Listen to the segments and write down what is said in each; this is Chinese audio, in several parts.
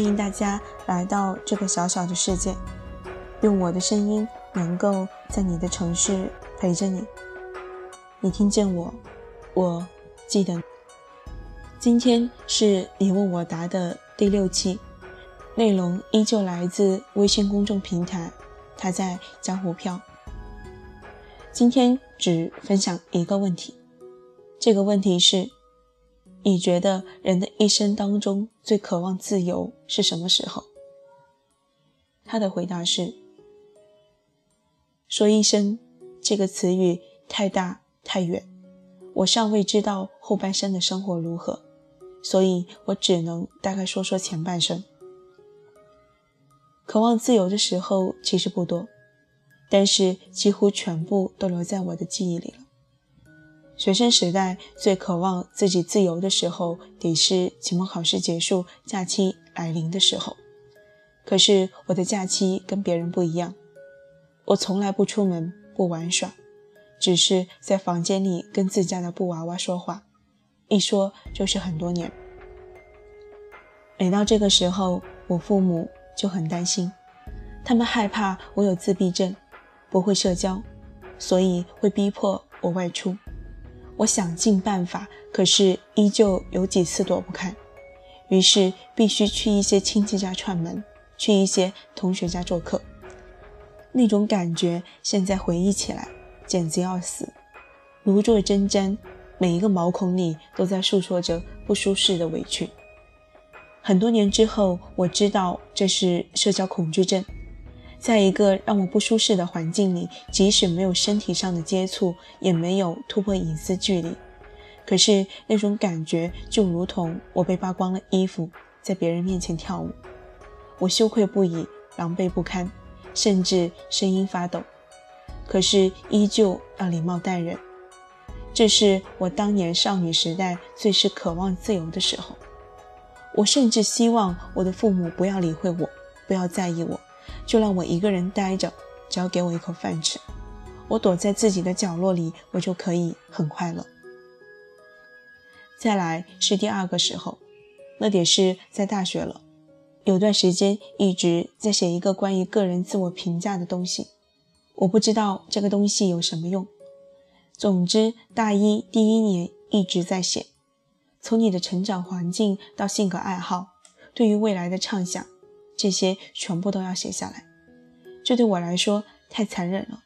欢迎大家来到这个小小的世界，用我的声音能够在你的城市陪着你。你听见我，我记得。今天是你问我答的第六期，内容依旧来自微信公众平台，他在江湖飘。今天只分享一个问题，这个问题是。你觉得人的一生当中最渴望自由是什么时候？他的回答是：说一生这个词语太大太远，我尚未知道后半生的生活如何，所以我只能大概说说前半生。渴望自由的时候其实不多，但是几乎全部都留在我的记忆里了。学生时代最渴望自己自由的时候，得是期末考试结束、假期来临的时候。可是我的假期跟别人不一样，我从来不出门、不玩耍，只是在房间里跟自家的布娃娃说话，一说就是很多年。每到这个时候，我父母就很担心，他们害怕我有自闭症，不会社交，所以会逼迫我外出。我想尽办法，可是依旧有几次躲不开，于是必须去一些亲戚家串门，去一些同学家做客。那种感觉，现在回忆起来简直要死，如坐针毡，每一个毛孔里都在诉说着不舒适的委屈。很多年之后，我知道这是社交恐惧症。在一个让我不舒适的环境里，即使没有身体上的接触，也没有突破隐私距离，可是那种感觉就如同我被扒光了衣服，在别人面前跳舞，我羞愧不已，狼狈不堪，甚至声音发抖，可是依旧要礼貌待人。这是我当年少女时代最是渴望自由的时候，我甚至希望我的父母不要理会我，不要在意我。就让我一个人待着，只要给我一口饭吃，我躲在自己的角落里，我就可以很快乐。再来是第二个时候，那得是在大学了，有段时间一直在写一个关于个人自我评价的东西，我不知道这个东西有什么用。总之，大一第一年一直在写，从你的成长环境到性格爱好，对于未来的畅想。这些全部都要写下来，这对我来说太残忍了。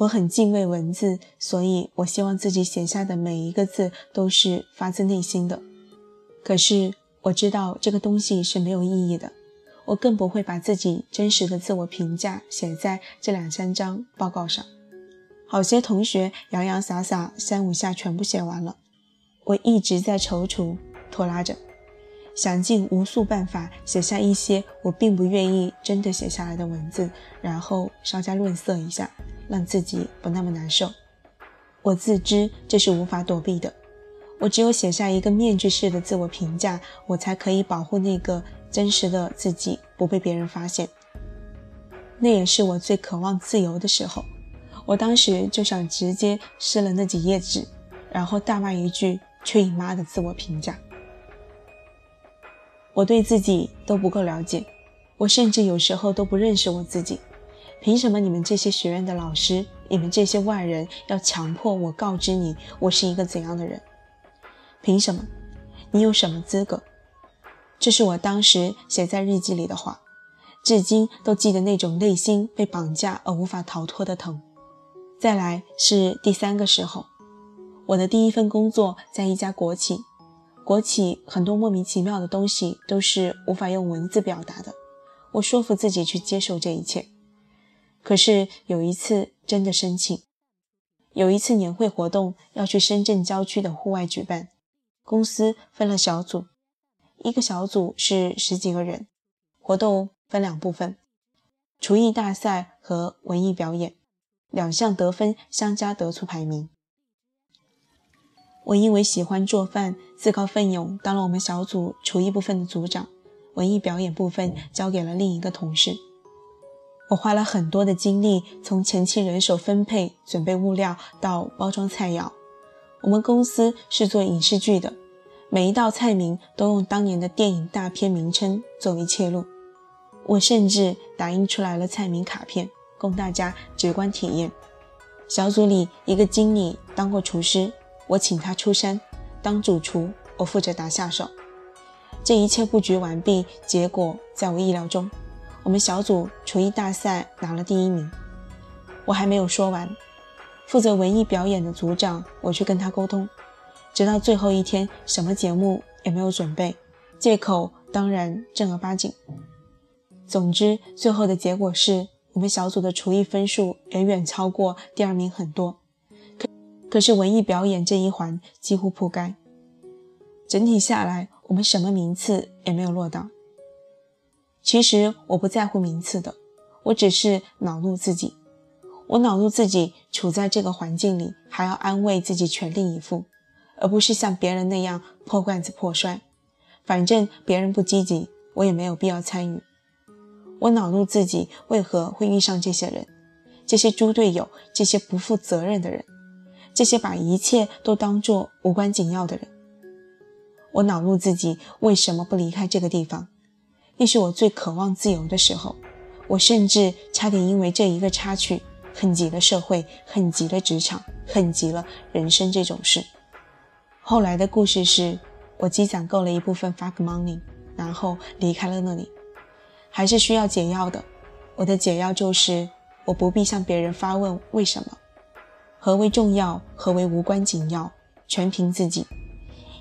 我很敬畏文字，所以我希望自己写下的每一个字都是发自内心的。可是我知道这个东西是没有意义的，我更不会把自己真实的自我评价写在这两三张报告上。好些同学洋洋洒洒三五下全部写完了，我一直在踌躇拖拉着。想尽无数办法写下一些我并不愿意真的写下来的文字，然后稍加润色一下，让自己不那么难受。我自知这是无法躲避的，我只有写下一个面具式的自我评价，我才可以保护那个真实的自己不被别人发现。那也是我最渴望自由的时候，我当时就想直接撕了那几页纸，然后大骂一句“去你妈”的自我评价。我对自己都不够了解，我甚至有时候都不认识我自己。凭什么你们这些学院的老师，你们这些外人要强迫我告知你我是一个怎样的人？凭什么？你有什么资格？这是我当时写在日记里的话，至今都记得那种内心被绑架而无法逃脱的疼。再来是第三个时候，我的第一份工作在一家国企。国企很多莫名其妙的东西都是无法用文字表达的，我说服自己去接受这一切。可是有一次真的生气，有一次年会活动要去深圳郊区的户外举办，公司分了小组，一个小组是十几个人，活动分两部分，厨艺大赛和文艺表演，两项得分相加得出排名。我因为喜欢做饭，自告奋勇当了我们小组厨艺部分的组长，文艺表演部分交给了另一个同事。我花了很多的精力，从前期人手分配、准备物料到包装菜肴。我们公司是做影视剧的，每一道菜名都用当年的电影大片名称作为切入。我甚至打印出来了菜名卡片，供大家直观体验。小组里一个经理当过厨师，我请他出山当主厨，我负责打下手。这一切布局完毕，结果在我意料中，我们小组厨艺大赛拿了第一名。我还没有说完，负责文艺表演的组长，我去跟他沟通，直到最后一天，什么节目也没有准备，借口当然正儿八经。总之，最后的结果是我们小组的厨艺分数远远超过第二名很多，可是文艺表演这一环几乎铺盖。整体下来，我们什么名次也没有落到。其实我不在乎名次的，我只是恼怒自己。我恼怒自己处在这个环境里，还要安慰自己全力以赴，而不是像别人那样破罐子破摔。反正别人不积极，我也没有必要参与。我恼怒自己为何会遇上这些人，这些猪队友，这些不负责任的人，这些把一切都当作无关紧要的人。我恼怒自己为什么不离开这个地方？那是我最渴望自由的时候。我甚至差点因为这一个插曲，恨极了社会，恨极了职场，恨极了人生这种事。后来的故事是，我积攒够了一部分 fuck money，然后离开了那里。还是需要解药的。我的解药就是，我不必向别人发问为什么，何为重要，何为无关紧要，全凭自己。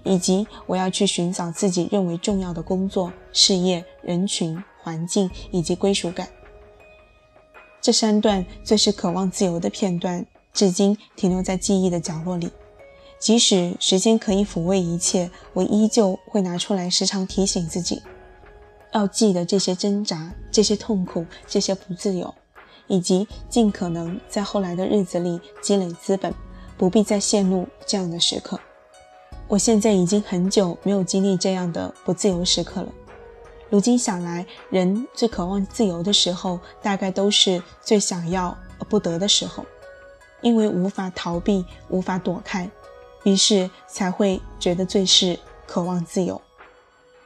以及我要去寻找自己认为重要的工作、事业、人群、环境以及归属感。这三段最是渴望自由的片段，至今停留在记忆的角落里。即使时间可以抚慰一切，我依旧会拿出来，时常提醒自己。要记得这些挣扎、这些痛苦、这些不自由，以及尽可能在后来的日子里积累资本，不必再陷入这样的时刻。我现在已经很久没有经历这样的不自由时刻了。如今想来，人最渴望自由的时候，大概都是最想要而不得的时候，因为无法逃避、无法躲开，于是才会觉得最是渴望自由。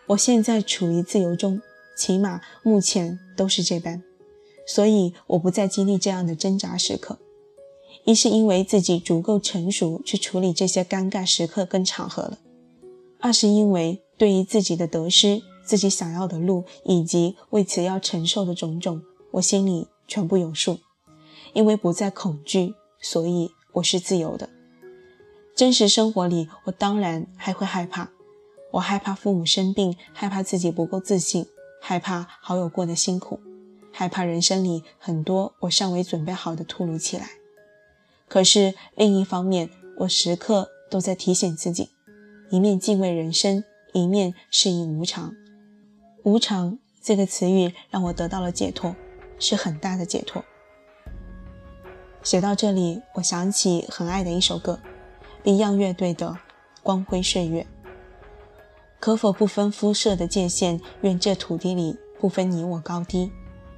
我现在处于自由中，起码目前都是这般，所以我不再经历这样的挣扎时刻。一是因为自己足够成熟去处理这些尴尬时刻跟场合了；二是因为对于自己的得失、自己想要的路以及为此要承受的种种，我心里全部有数。因为不再恐惧，所以我是自由的。真实生活里，我当然还会害怕。我害怕父母生病，害怕自己不够自信，害怕好友过得辛苦，害怕人生里很多我尚未准备好的突如其来。可是另一方面，我时刻都在提醒自己，一面敬畏人生，一面适应无常。无常这个词语让我得到了解脱，是很大的解脱。写到这里，我想起很爱的一首歌，Beyond 乐队的《光辉岁月》。可否不分肤色的界限？愿这土地里不分你我高低，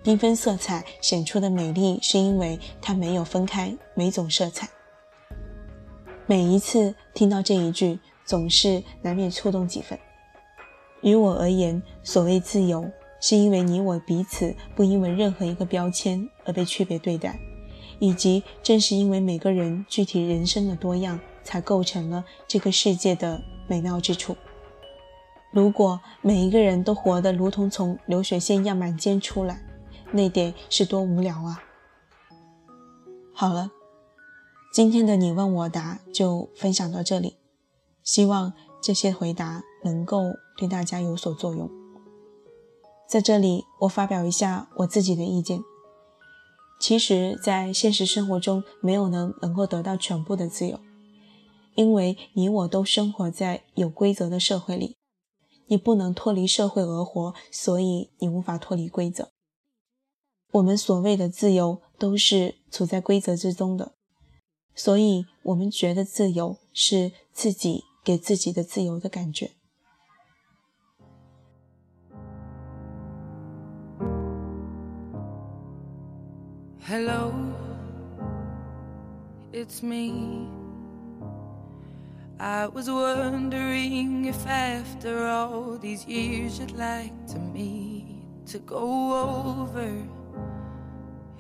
缤纷色彩显出的美丽，是因为它没有分开每种色彩。每一次听到这一句，总是难免触动几分。于我而言，所谓自由，是因为你我彼此不因为任何一个标签而被区别对待，以及正是因为每个人具体人生的多样，才构成了这个世界的美妙之处。如果每一个人都活得如同从流水线样板间出来，那得是多无聊啊！好了，今天的你问我答就分享到这里，希望这些回答能够对大家有所作用。在这里，我发表一下我自己的意见。其实，在现实生活中，没有能能够得到全部的自由，因为你我都生活在有规则的社会里。你不能脱离社会而活，所以你无法脱离规则。我们所谓的自由，都是处在规则之中的，所以我们觉得自由是自己给自己的自由的感觉。Hello, it's me. I was wondering if after all these years you'd like to meet to go over